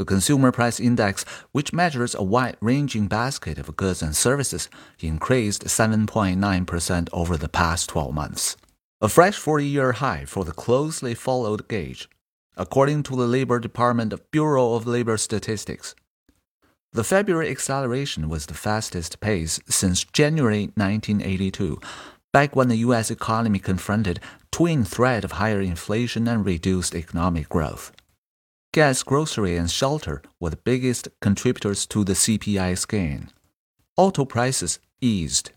The Consumer Price Index, which measures a wide ranging basket of goods and services, increased 7.9% over the past 12 months, a fresh 40 year high for the closely followed gauge, according to the Labor Department Bureau of Labor Statistics. The February acceleration was the fastest pace since January 1982, back when the U.S. economy confronted twin threat of higher inflation and reduced economic growth. Gas, grocery, and shelter were the biggest contributors to the CPI's gain. Auto prices eased